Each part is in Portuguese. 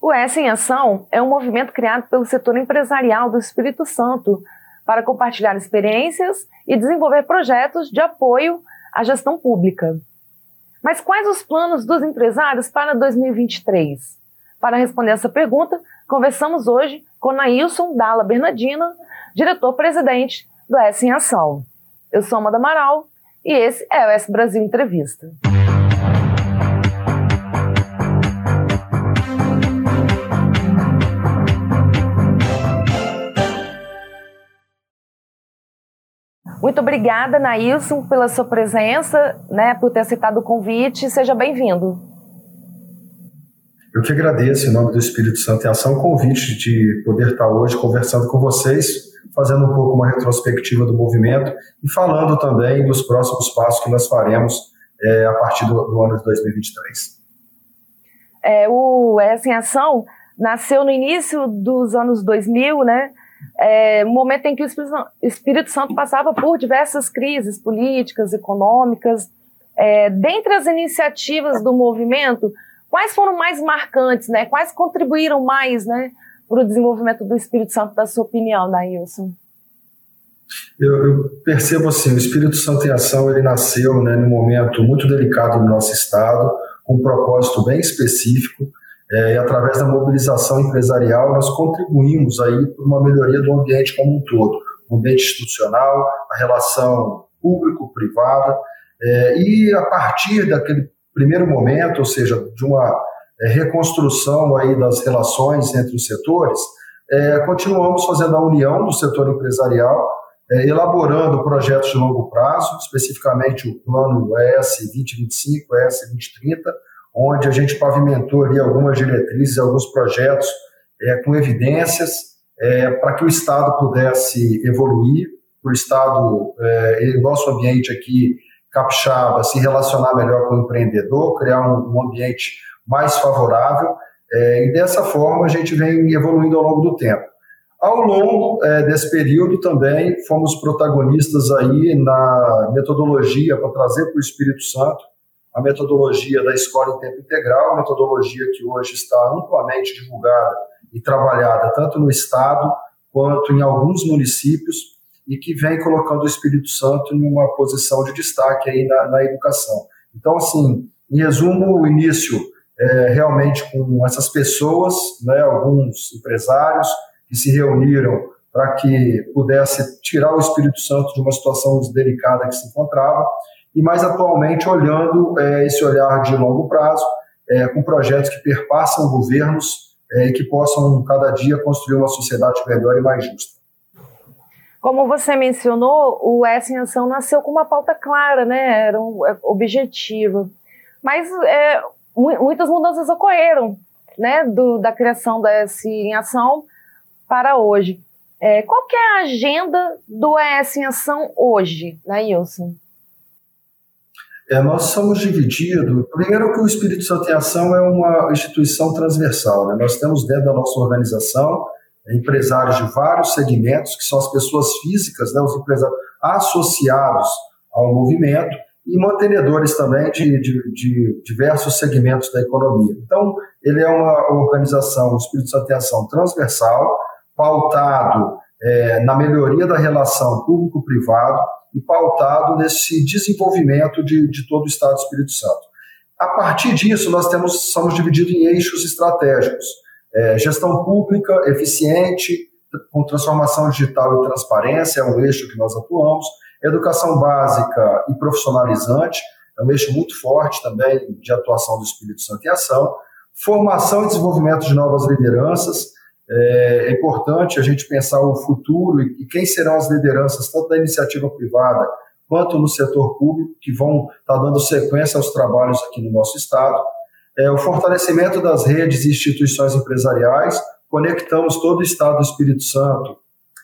O S em Ação é um movimento criado pelo setor empresarial do Espírito Santo para compartilhar experiências e desenvolver projetos de apoio à gestão pública. Mas quais os planos dos empresários para 2023? Para responder essa pergunta, conversamos hoje com Nailson Dalla Bernardina, diretor-presidente do S em Ação. Eu sou Amanda Amaral e esse é o S Brasil Entrevista. Muito obrigada, Nailson, pela sua presença, né, por ter aceitado o convite. Seja bem-vindo. Eu que agradeço, em nome do Espírito Santo em Ação, o convite de poder estar hoje conversando com vocês, fazendo um pouco uma retrospectiva do movimento e falando também dos próximos passos que nós faremos é, a partir do, do, ano de 2023. É, o Essa em Ação nasceu no início dos anos 2000, né? É, um momento em que o Espírito Santo passava por diversas crises políticas, econômicas. É, dentre as iniciativas do movimento, quais foram mais marcantes, né? Quais contribuíram mais, né, para o desenvolvimento do Espírito Santo, da sua opinião, Nailson? Eu, eu, percebo assim, o Espírito Santo em Ação ele nasceu né, num momento muito delicado no nosso estado, com um propósito bem específico, é, e através da mobilização empresarial nós contribuímos aí para uma melhoria do ambiente como um todo, o ambiente institucional, a relação público-privada, é, e a partir daquele primeiro momento, ou seja, de uma é, reconstrução aí das relações entre os setores, é, continuamos fazendo a união do setor empresarial, é, elaborando projetos de longo prazo, especificamente o plano ES 2025, ES 2030, onde a gente pavimentou ali algumas diretrizes, alguns projetos é, com evidências é, para que o Estado pudesse evoluir, o Estado, é, nosso ambiente aqui, capixaba, se relacionar melhor com o empreendedor, criar um, um ambiente mais favorável, é, e dessa forma a gente vem evoluindo ao longo do tempo. Ao longo é, desse período também fomos protagonistas aí na metodologia para trazer para o Espírito Santo a metodologia da escola em tempo integral, metodologia que hoje está amplamente divulgada e trabalhada tanto no Estado quanto em alguns municípios e que vem colocando o Espírito Santo em uma posição de destaque aí na, na educação. Então, assim, em resumo, o início é realmente com essas pessoas, né, alguns empresários que se reuniram para que pudesse tirar o Espírito Santo de uma situação delicada que se encontrava e mais atualmente olhando é, esse olhar de longo prazo, é, com projetos que perpassam governos é, e que possam cada dia construir uma sociedade melhor e mais justa. Como você mencionou, o S em Ação nasceu com uma pauta clara, né? Era um é, objetivo. Mas é, muitas mudanças ocorreram, né? Do, da criação da S em Ação para hoje. É, qual que é a agenda do S em Ação hoje, né, Wilson? É, nós somos divididos. Primeiro, que o Espírito Santo em Ação é uma instituição transversal. Né? Nós temos dentro da nossa organização empresários de vários segmentos, que são as pessoas físicas, né? os empresários associados ao movimento, e mantenedores também de, de, de diversos segmentos da economia. Então, ele é uma organização, o Espírito Santo em Ação transversal, pautado é, na melhoria da relação público-privado, e pautado nesse desenvolvimento de, de todo o Estado do Espírito Santo. A partir disso, nós temos, somos divididos em eixos estratégicos. É, gestão pública eficiente, com transformação digital e transparência, é um eixo que nós atuamos. Educação básica e profissionalizante, é um eixo muito forte também de atuação do Espírito Santo em ação. Formação e desenvolvimento de novas lideranças, é, é importante a gente pensar o futuro e quem serão as lideranças, tanto da iniciativa privada quanto no setor público, que vão estar tá dando sequência aos trabalhos aqui no nosso Estado. É, o fortalecimento das redes e instituições empresariais, conectamos todo o Estado do Espírito Santo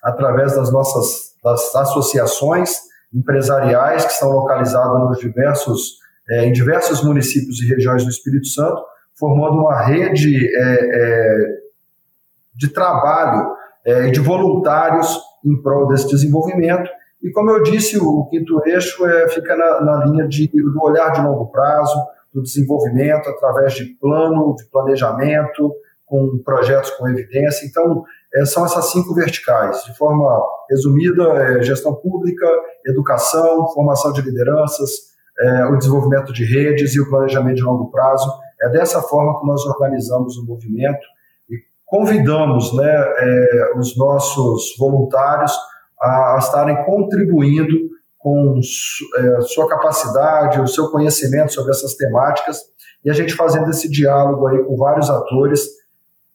através das nossas das associações empresariais que estão localizadas nos diversos, é, em diversos municípios e regiões do Espírito Santo, formando uma rede é, é de trabalho é, de voluntários em prol desse desenvolvimento. E como eu disse, o, quinto eixo é, fica na, na linha de, do olhar de longo prazo, do desenvolvimento através de plano, de planejamento, com projetos com evidência. Então, é, são essas cinco verticais. De forma resumida, é gestão pública, educação, formação de lideranças, é, o desenvolvimento de redes e o planejamento de longo prazo. É dessa forma que nós organizamos o movimento e convidamos né, é, os nossos voluntários a, a estarem contribuindo com é, sua capacidade, o seu conhecimento sobre essas temáticas e a gente fazendo esse diálogo aí com vários atores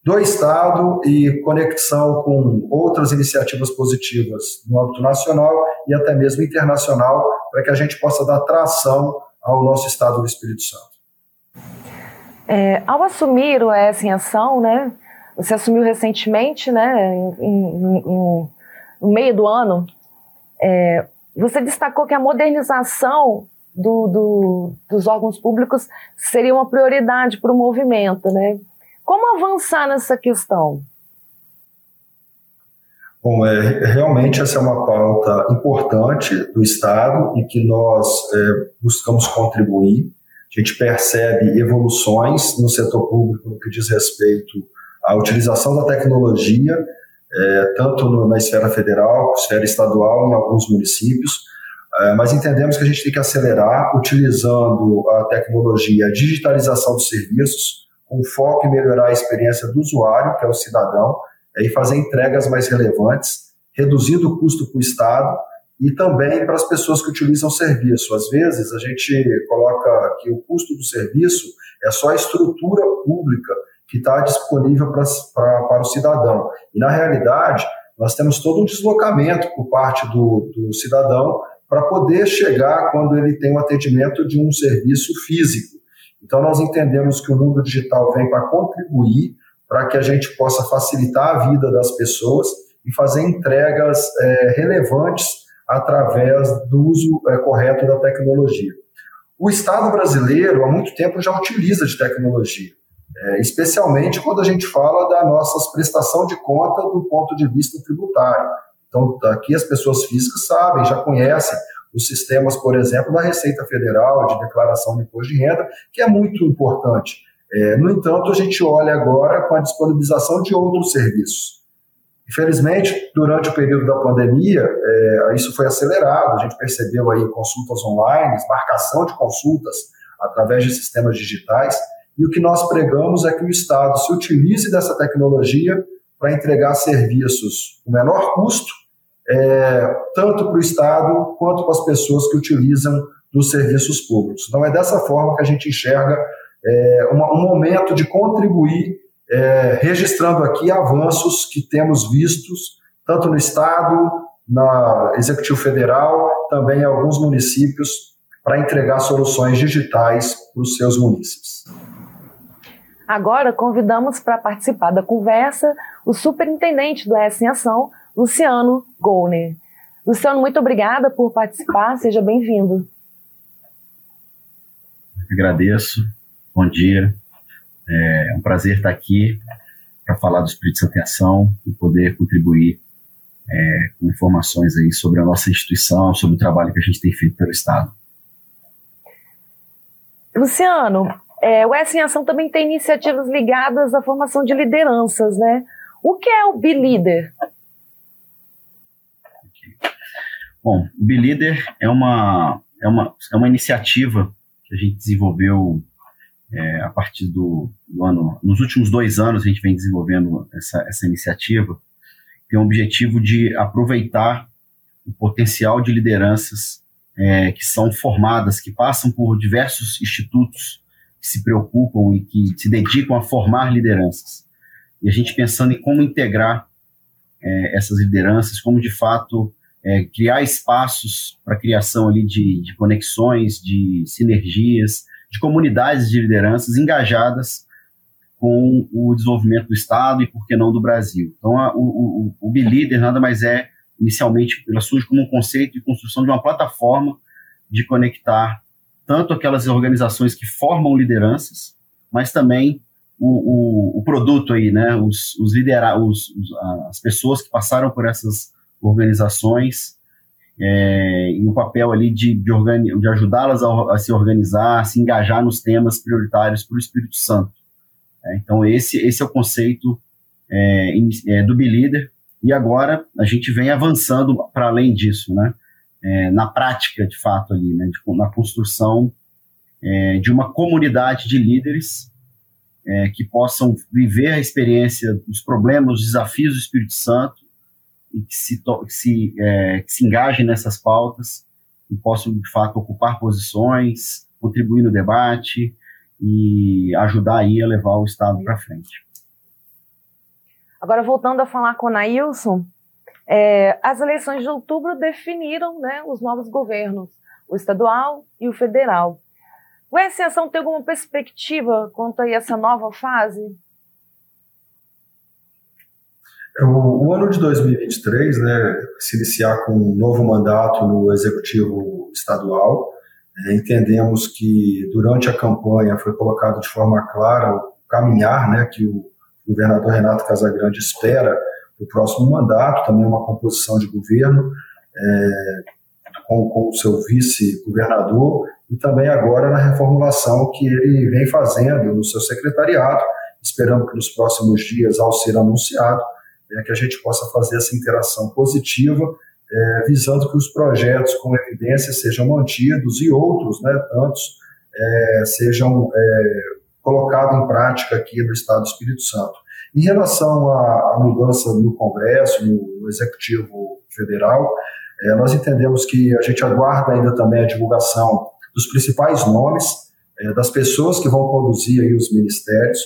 do Estado e conexão com outras iniciativas positivas no âmbito nacional e até mesmo internacional, para que a gente possa dar tração ao nosso Estado do Espírito Santo. É, ao assumir o ES em Ação, né, você assumiu recentemente, né, no meio do ano, é, você destacou que a modernização do, do, dos órgãos públicos seria uma prioridade para o movimento, né? Como avançar nessa questão? Bom, é, realmente essa é uma pauta importante do Estado e que nós é, buscamos contribuir. A gente percebe evoluções no setor público no que diz respeito à utilização da tecnologia, é, tanto no, na esfera federal, esfera estadual, em alguns municípios, é, mas entendemos que a gente tem que acelerar utilizando a tecnologia, a digitalização dos serviços, com foco em melhorar a experiência do usuário, que é o cidadão, e fazer entregas mais relevantes, reduzindo o custo para o Estado e também para as pessoas que utilizam o serviço. Às vezes a gente coloca que o custo do serviço é só a estrutura pública que está disponível pra, pra, para o cidadão. E na realidade, nós temos todo um deslocamento por parte do, do cidadão para poder chegar quando ele tem o um atendimento de um serviço físico. Então, nós entendemos que o mundo digital vem para contribuir para que a gente possa facilitar a vida das pessoas e fazer entregas é, relevantes através do uso é, correto da tecnologia. O Estado brasileiro, há muito tempo, já utiliza de tecnologia, é, especialmente quando a gente fala da nossa prestação de conta do ponto de vista tributário. Então, aqui as pessoas físicas sabem, já conhecem os sistemas, por exemplo, da Receita Federal, de declaração de imposto de renda, que é muito importante. É, no entanto, a gente olha agora com a disponibilização de outros serviços. Infelizmente, durante o período da pandemia, é, isso foi acelerado, a gente percebeu aí consultas online, marcação de consultas através de sistemas digitais, e o que nós pregamos é que o Estado se utilize dessa tecnologia para entregar serviços com menor custo é, tanto para o Estado quanto para as pessoas que utilizam dos serviços públicos. Então, é dessa forma que a gente enxerga é, uma, um momento de contribuir, é, registrando aqui avanços que temos vistos, tanto no Estado, na Executivo Federal, também em alguns municípios, para entregar soluções digitais para os seus municípios. Agora, convidamos para participar da conversa o superintendente do S em Ação, Luciano Golner. Luciano, muito obrigada por participar, seja bem-vindo. Agradeço, bom dia. É um prazer estar aqui para falar do Espírito Santo em Ação e poder contribuir é, com informações aí sobre a nossa instituição, sobre o trabalho que a gente tem feito pelo Estado. Luciano, é, o S em Ação também tem iniciativas ligadas à formação de lideranças, né? O que é o B-Leader? Bom, o BeLeader é uma, é, uma, é uma iniciativa que a gente desenvolveu é, a partir do, do, ano. Nos últimos dois anos, a gente vem desenvolvendo essa, essa iniciativa. Tem o objetivo de aproveitar o potencial de lideranças é, que são formadas, que passam por diversos institutos que se preocupam e que se dedicam a formar lideranças. E a gente pensando em como integrar é, essas lideranças, como de fato é, criar espaços para criação ali de, de conexões, de sinergias, de comunidades de lideranças engajadas com o desenvolvimento do Estado e, por que não, do Brasil. Então, a, o, o, o Leader nada mais é, inicialmente, ela surge como um conceito de construção de uma plataforma de conectar tanto aquelas organizações que formam lideranças, mas também o, o, o produto aí, né, os, os, lidera os, os as pessoas que passaram por essas organizações é, e o papel ali de, de, de ajudá-las a, a, se organizar, a se engajar nos temas prioritários para o Espírito Santo. É, então, esse, esse é o conceito é, é, do Be e agora a gente vem avançando para além disso, né? É, na prática, de fato, ali, né? De, na construção é, de uma comunidade de líderes é, que possam viver a experiência dos problemas, os desafios do Espírito Santo e que se, que se, é, que se engajem nessas pautas e possam, de fato, ocupar posições, contribuir no debate e ajudar aí a levar o Estado para frente. Agora, voltando a falar com o Nailson, é, as eleições de outubro definiram né, os novos governos, o estadual e o federal. O Ascensão tem alguma perspectiva quanto a essa nova fase? É, o, o, ano de 2023, né, se iniciar com um novo mandato no executivo estadual, é, entendemos que durante a campanha foi colocado de forma clara o caminhar, né, que o governador Renato Casagrande espera o próximo mandato, também uma composição de governo é, com, com o seu vice-governador e também agora na reformulação que ele vem fazendo no seu secretariado. Esperamos que nos próximos dias, ao ser anunciado, é, que a gente possa fazer essa interação positiva, é, visando que os projetos com evidência sejam mantidos e outros, né, tantos, é, sejam é, colocados em prática aqui no Estado do Espírito Santo. Em relação à, mudança no Congresso, no Executivo Federal, é, nós entendemos que a gente aguarda ainda também a divulgação dos principais nomes é, das pessoas que vão conduzir aí os ministérios,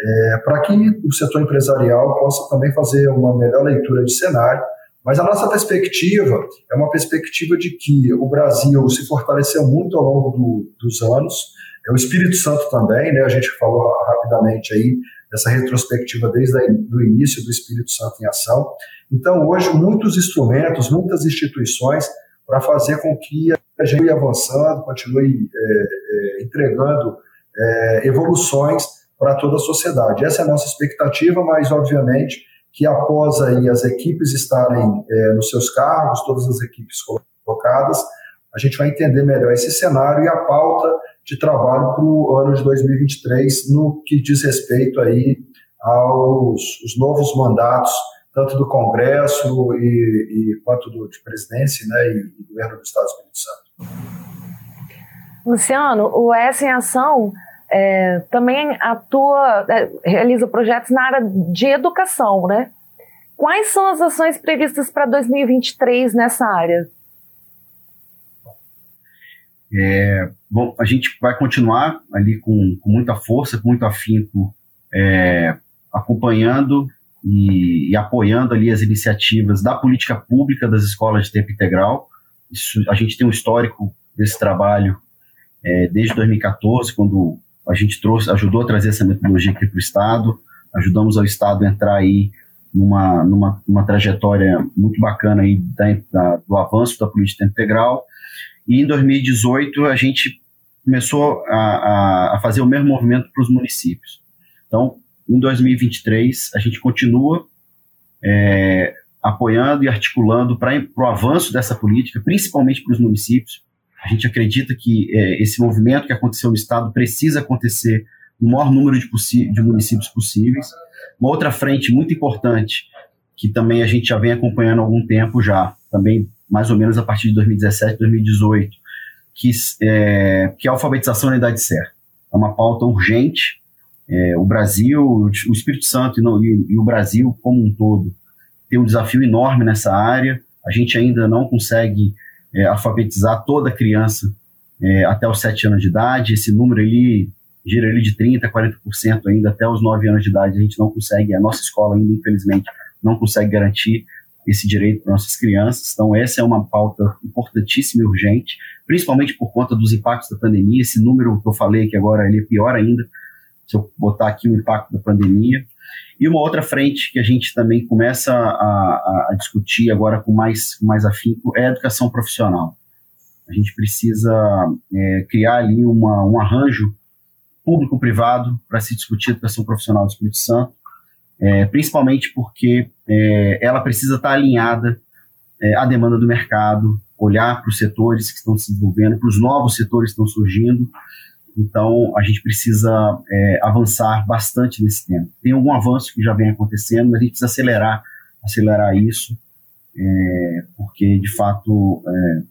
é, para que o setor empresarial possa também fazer uma melhor leitura de cenário. Mas a nossa perspectiva é uma perspectiva de que o Brasil se fortaleceu muito ao longo do, dos anos, é o Espírito Santo também, né? A gente falou rapidamente aí dessa retrospectiva desde o início do Espírito Santo em ação. Então, hoje, muitos instrumentos, muitas instituições para fazer com que a gente continue avançando, continue é, é, entregando é, evoluções para toda a sociedade. Essa é a nossa expectativa, mas, obviamente, que após aí as equipes estarem é, nos seus cargos, todas as equipes colocadas, a gente vai entender melhor esse cenário e a pauta de trabalho para o ano de 2023 no que diz respeito aí aos os novos mandatos tanto do Congresso e, e quanto do, de presidência né, e, e governo do Estado do Espírito Santo. Luciano, o S em Ação é, também atua, é, realiza projetos na área de educação, né? Quais são as ações previstas para 2023 nessa área? É, bom, a gente vai continuar ali com, com muita força, com muito afinco, é, acompanhando e, e, apoiando ali as iniciativas da política pública das escolas de tempo integral. Isso, a gente tem um histórico desse trabalho é, desde 2014, quando a gente trouxe, ajudou a trazer essa metodologia aqui para o Estado, ajudamos ao Estado a entrar aí numa, numa, numa trajetória muito bacana aí da, da, do avanço da política integral. E em 2018 a gente começou a, a, fazer o mesmo movimento para os municípios. Então, em 2023, a gente continua é, apoiando e articulando para o avanço dessa política, principalmente para os municípios. A gente acredita que é, esse movimento que aconteceu no Estado precisa acontecer no maior número de, de municípios possíveis. Uma outra frente muito importante, que também a gente já vem acompanhando há algum tempo já, também mais ou menos a partir de 2017, 2018, que é, que é a alfabetização na idade certa. É uma pauta urgente, é, o Brasil, o Espírito Santo e, no, e, e, o Brasil como um todo tem um desafio enorme nessa área. A gente ainda não consegue é, alfabetizar toda criança é, até os 7 anos de idade. Esse número ali gira ali de 30%, 40% ainda até os 9 anos de idade. A gente não consegue, a nossa escola ainda, infelizmente, não consegue garantir esse direito para nossas crianças. Então, essa é uma pauta importantíssima e urgente, principalmente por conta dos impactos da pandemia. Esse número que eu falei que agora ele é pior ainda, se eu botar aqui o impacto da pandemia. E uma outra frente que a gente também começa a, a discutir agora com mais, mais afinco é a educação profissional. A gente precisa é, criar ali uma, um arranjo público-privado para se discutir a educação profissional do Espírito Santo, é, principalmente porque é, ela precisa estar alinhada é, à demanda do mercado, olhar para os setores que estão se desenvolvendo, para os novos setores que estão surgindo, Então, a gente precisa é, avançar bastante nesse tema. Tem algum avanço que já vem acontecendo, mas a gente precisa acelerar, acelerar isso, é, porque, de fato, é,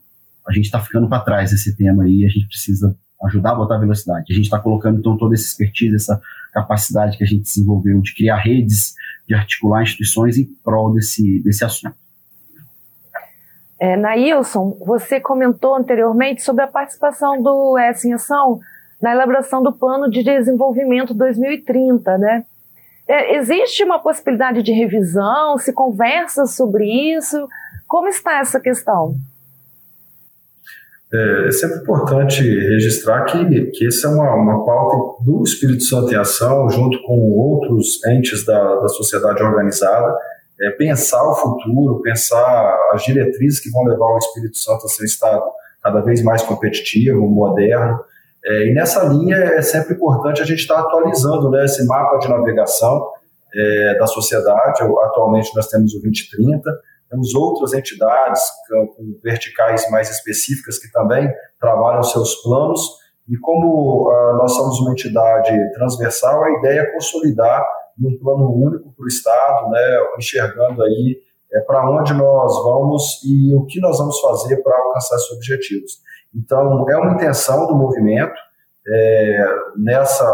a gente está ficando para trás nesse tema aí, a gente precisa ajudar a botar velocidade. A gente está colocando, então, toda essa expertise, essa capacidade que a gente desenvolveu de criar redes, de articular instituições em prol desse, desse assunto. É, Nailson, você comentou anteriormente sobre a participação do S em Ação na elaboração do Plano de Desenvolvimento 2030, né? É, existe uma possibilidade de revisão? Se conversa sobre isso? Como está essa questão? É, é sempre importante registrar que, que essa é uma, uma pauta do Espírito Santo em Ação, junto com outros entes da, da sociedade organizada, é, pensar o futuro, pensar as diretrizes que vão levar o Espírito Santo a ser um Estado cada vez mais competitivo, moderno. É, e nessa linha é sempre importante a gente estar atualizando né, esse mapa de navegação é, da sociedade. Atualmente nós temos o 2030, temos outras entidades com verticais mais específicas que também trabalham seus planos. E como uh, nós somos uma entidade transversal, a ideia é consolidar um plano único para o Estado, né, enxergando aí é, para onde nós vamos e o que nós vamos fazer para alcançar esses objetivos. Então, é uma intenção do movimento, é, nessa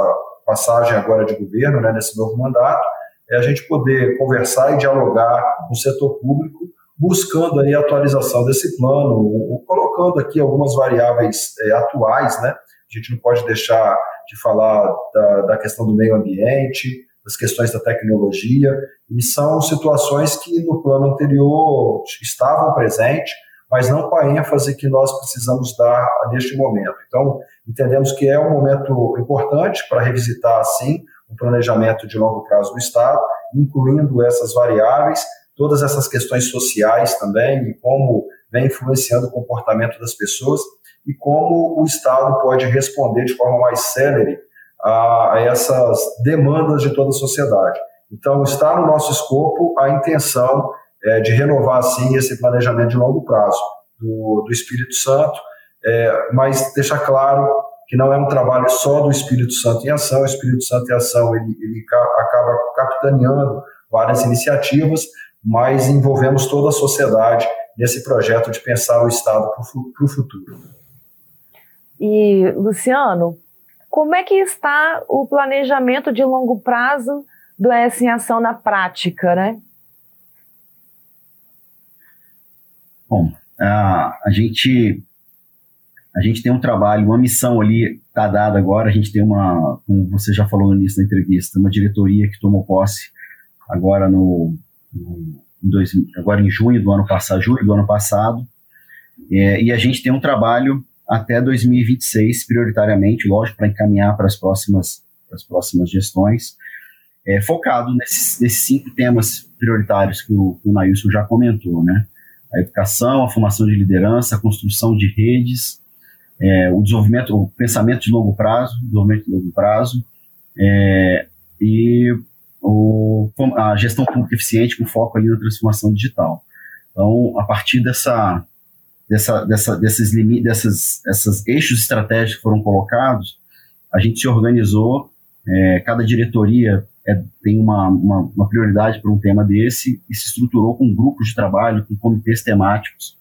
passagem agora de governo, né, nesse novo mandato, é a gente poder conversar e dialogar com o setor público, buscando aí a atualização desse plano, colocando aqui algumas variáveis é, atuais, né? A gente não pode deixar de falar da, da questão do meio ambiente, das questões da tecnologia, e são situações que no plano anterior estavam presentes, mas não com a ênfase que nós precisamos dar neste momento. Então, entendemos que é um momento importante para revisitar, sim, planejamento de longo prazo do Estado, incluindo essas variáveis, todas essas questões sociais também, e como vem influenciando o comportamento das pessoas, e como o Estado pode responder de forma mais célere a, a essas demandas de toda a sociedade. Então, está no nosso escopo a intenção é, de renovar, sim, esse planejamento de longo prazo do, do Espírito Santo, é, mas deixar claro que não é um trabalho só do Espírito Santo em ação, o Espírito Santo em ação ele, ele acaba capitaneando várias iniciativas, mas envolvemos toda a sociedade nesse projeto de pensar o Estado para o futuro. E, Luciano, como é que está o planejamento de longo prazo do S em Ação na prática, né? Bom, a, a gente a gente tem um trabalho, uma missão ali está dada agora. A gente tem uma, como você já falou no início da entrevista, uma diretoria que tomou posse agora no, no em dois, agora em junho do ano passado, julho do ano passado. É, e a gente tem um trabalho até 2026, prioritariamente, lógico, para encaminhar para as próximas, para as próximas gestões, é, focado nesses, nesses, cinco temas prioritários que o, que o Nailson já comentou, né? A educação, a formação de liderança, a construção de redes, é, o desenvolvimento, o pensamento de longo prazo, desenvolvimento de longo prazo, é, e o, a gestão pública eficiente com foco ali na transformação digital. Então, a partir dessa, dessa, dessa, desses limites, dessas, essas eixos estratégicos que foram colocados, a gente se organizou, é, cada diretoria é, tem uma, uma, uma prioridade para um tema desse e se estruturou com grupos de trabalho, com comitês temáticos,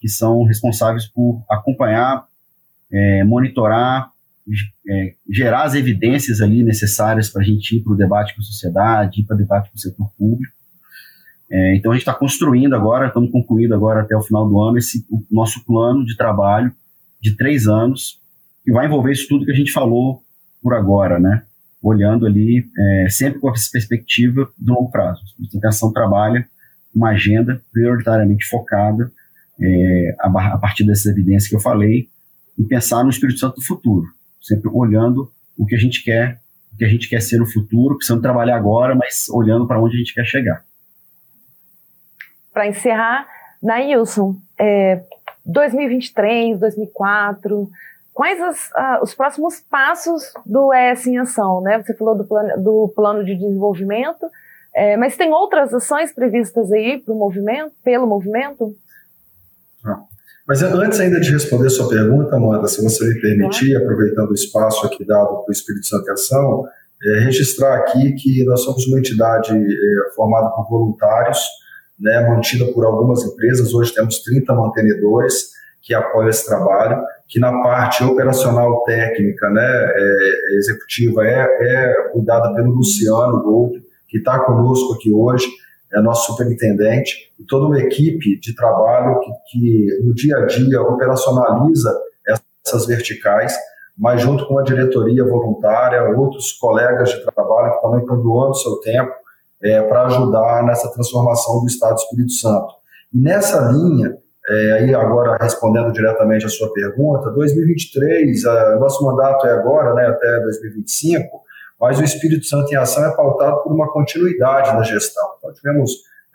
que são responsáveis por acompanhar, é, monitorar, é, gerar as evidências ali necessárias para a gente ir para o debate com a sociedade, ir para o debate com o setor público. É, então a gente está construindo agora, estamos concluindo agora até o final do ano esse o nosso plano de trabalho de três anos que vai envolver isso tudo que a gente falou por agora, né? Olhando ali é, sempre com essa perspectiva do longo prazo. A intenção trabalha uma agenda prioritariamente focada é, a, a, partir dessas evidências que eu falei em pensar no Espírito Santo do futuro, sempre olhando o que a gente quer, o que a gente quer ser no futuro, precisando trabalhar agora, mas olhando para onde a gente quer chegar para encerrar, Nailson, é, 2023, 2004, quais as, os próximos passos do ES em Ação? Né? Você falou do plano, do plano de desenvolvimento, é, mas tem outras ações previstas aí para o movimento, pelo movimento? Mas antes ainda de responder sua pergunta, Amanda, se você me permitir, aproveitando o espaço aqui dado para o Espírito Santo Ação, é, registrar aqui que nós somos uma entidade é, formada por voluntários, né, mantida por algumas empresas, hoje temos 30 mantenedores que apoiam esse trabalho, que na parte operacional técnica, né, é, executiva, é, é cuidada pelo Luciano Gold, que está conosco aqui hoje, é nosso superintendente, e toda uma equipe de trabalho que, que no dia a dia operacionaliza essas verticais, mas junto com a diretoria voluntária, outros colegas de trabalho que também estão doando seu tempo é, para ajudar nessa transformação do Estado do Espírito Santo. E nessa linha, é, aí agora respondendo diretamente a sua pergunta, 2023, a, nosso mandato é agora, né, até 2025, mas o Espírito Santo em Ação é pautado por uma continuidade na gestão. Então, tivemos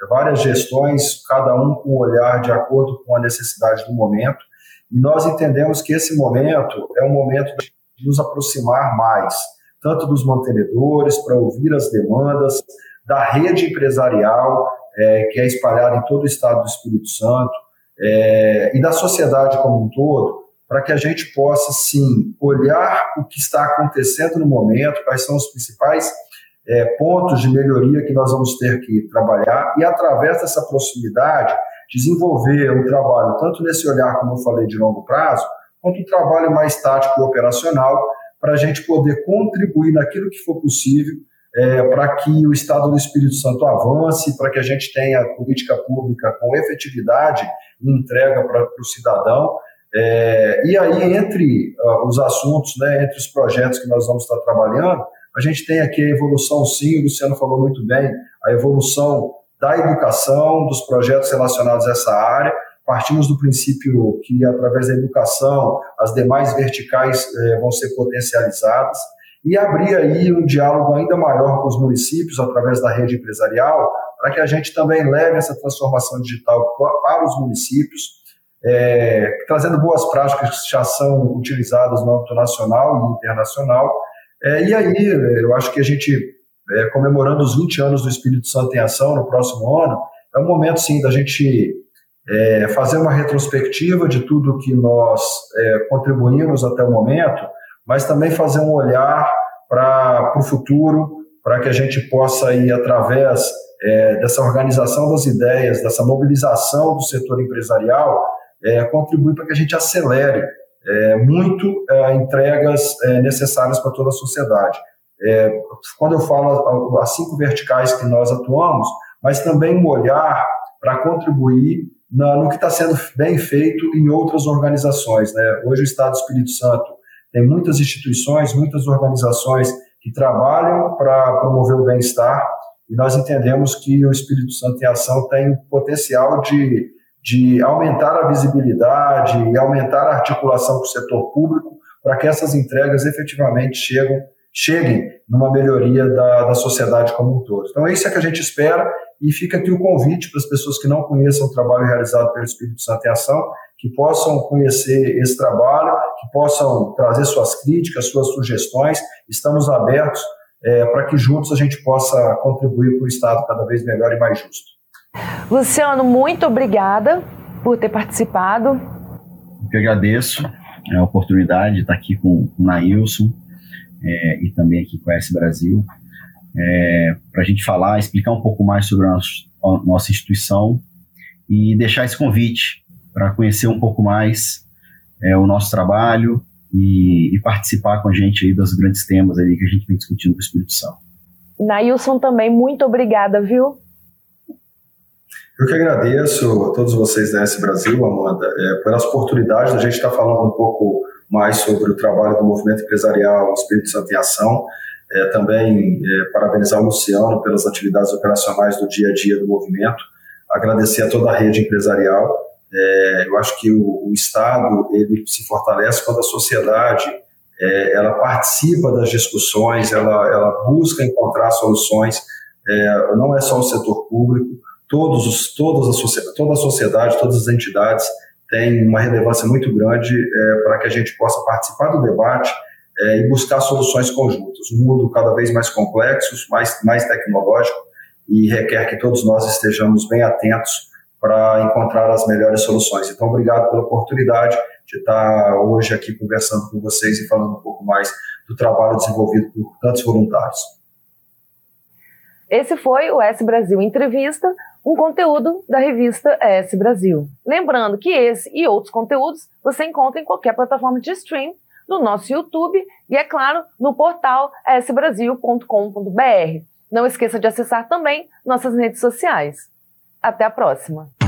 várias gestões, cada um com olhar de acordo com a necessidade do momento, e nós entendemos que esse momento é um momento de nos aproximar mais, tanto dos mantenedores, para ouvir as demandas, da rede empresarial, é, que é espalhada em todo o estado do Espírito Santo, é, e da sociedade como um todo, para que a gente possa, sim, olhar o que está acontecendo no momento, quais são os principais é, pontos de melhoria que nós vamos ter que trabalhar e, através dessa proximidade, desenvolver um trabalho, tanto nesse olhar, como eu falei, de longo prazo, quanto um trabalho mais tático e operacional, para a gente poder contribuir naquilo que for possível é, para que o Estado do Espírito Santo avance, para que a gente tenha política pública com efetividade e entrega para o cidadão é, e aí, entre uh, os assuntos, né, entre os projetos que nós vamos estar trabalhando, a gente tem aqui a evolução, sim, o Luciano falou muito bem, a evolução da educação, dos projetos relacionados a essa área. Partimos do princípio que, através da educação, as demais verticais eh, vão ser potencializadas e abrir aí um diálogo ainda maior com os municípios, através da rede empresarial, para que a gente também leve essa transformação digital para os municípios é, trazendo boas práticas que já são utilizadas no âmbito nacional e internacional. É, e aí, eu acho que a gente, é, comemorando os 20 anos do Espírito Santo em Ação no próximo ano, é um momento, sim, da gente é, fazer uma retrospectiva de tudo que nós é, contribuímos até o momento, mas também fazer um olhar para o futuro, para que a gente possa ir através é, dessa organização das ideias, dessa mobilização do setor empresarial, é, contribui para que a gente acelere é, muito é, entregas é, necessárias para toda a sociedade. É, quando eu falo as cinco verticais que nós atuamos, mas também um olhar para contribuir na, no que está sendo bem feito em outras organizações. Né? Hoje o Estado do Espírito Santo tem muitas instituições, muitas organizações que trabalham para promover o bem-estar e nós entendemos que o Espírito Santo em Ação tem potencial de de aumentar a visibilidade e aumentar a articulação com o setor público para que essas entregas efetivamente cheguem, cheguem numa melhoria da, da sociedade como um todo. Então, é isso que a gente espera e fica aqui o convite para as pessoas que não conheçam o trabalho realizado pelo Espírito Santo em Ação, que possam conhecer esse trabalho, que possam trazer suas críticas, suas sugestões. Estamos abertos é, para que juntos a gente possa contribuir para o Estado cada vez melhor e mais justo. Luciano, muito obrigada por ter participado. Eu que agradeço a oportunidade de estar aqui com o Nailson é, e também aqui com a S Brasil, é, para a gente falar, explicar um pouco mais sobre a nossa, a nossa instituição e deixar esse convite para conhecer um pouco mais é, o nosso trabalho e, e, participar com a gente aí dos grandes temas aí que a gente vem discutindo com o Espírito Santo. Nailson também, muito obrigada, viu? Eu que agradeço a todos vocês da S Brasil, Amanda, é, pela oportunidade de a gente estar falando um pouco mais sobre o trabalho do movimento empresarial Espírito Santo em Ação. É, também é, parabenizar o Luciano pelas atividades operacionais do dia a dia do movimento. Agradecer a toda a rede empresarial. É, eu acho que o, o, Estado ele se fortalece quando a sociedade é, ela participa das discussões, ela, ela busca encontrar soluções. É, não é só o setor público, todos os, todas a, toda a sociedade, todas as entidades têm uma relevância muito grande é, para que a gente possa participar do debate é, e buscar soluções conjuntas. Um mundo cada vez mais complexo, mais, mais tecnológico, e requer que todos nós estejamos bem atentos para encontrar as melhores soluções. Então, obrigado pela oportunidade de estar hoje aqui conversando com vocês e falando um pouco mais do trabalho desenvolvido por tantos voluntários. Esse foi o S Brasil Entrevista, um conteúdo da revista S Brasil. Lembrando que esse e outros conteúdos você encontra em qualquer plataforma de stream, no nosso YouTube e, é claro, no portal sbrasil.com.br. Não esqueça de acessar também nossas redes sociais. Até a próxima!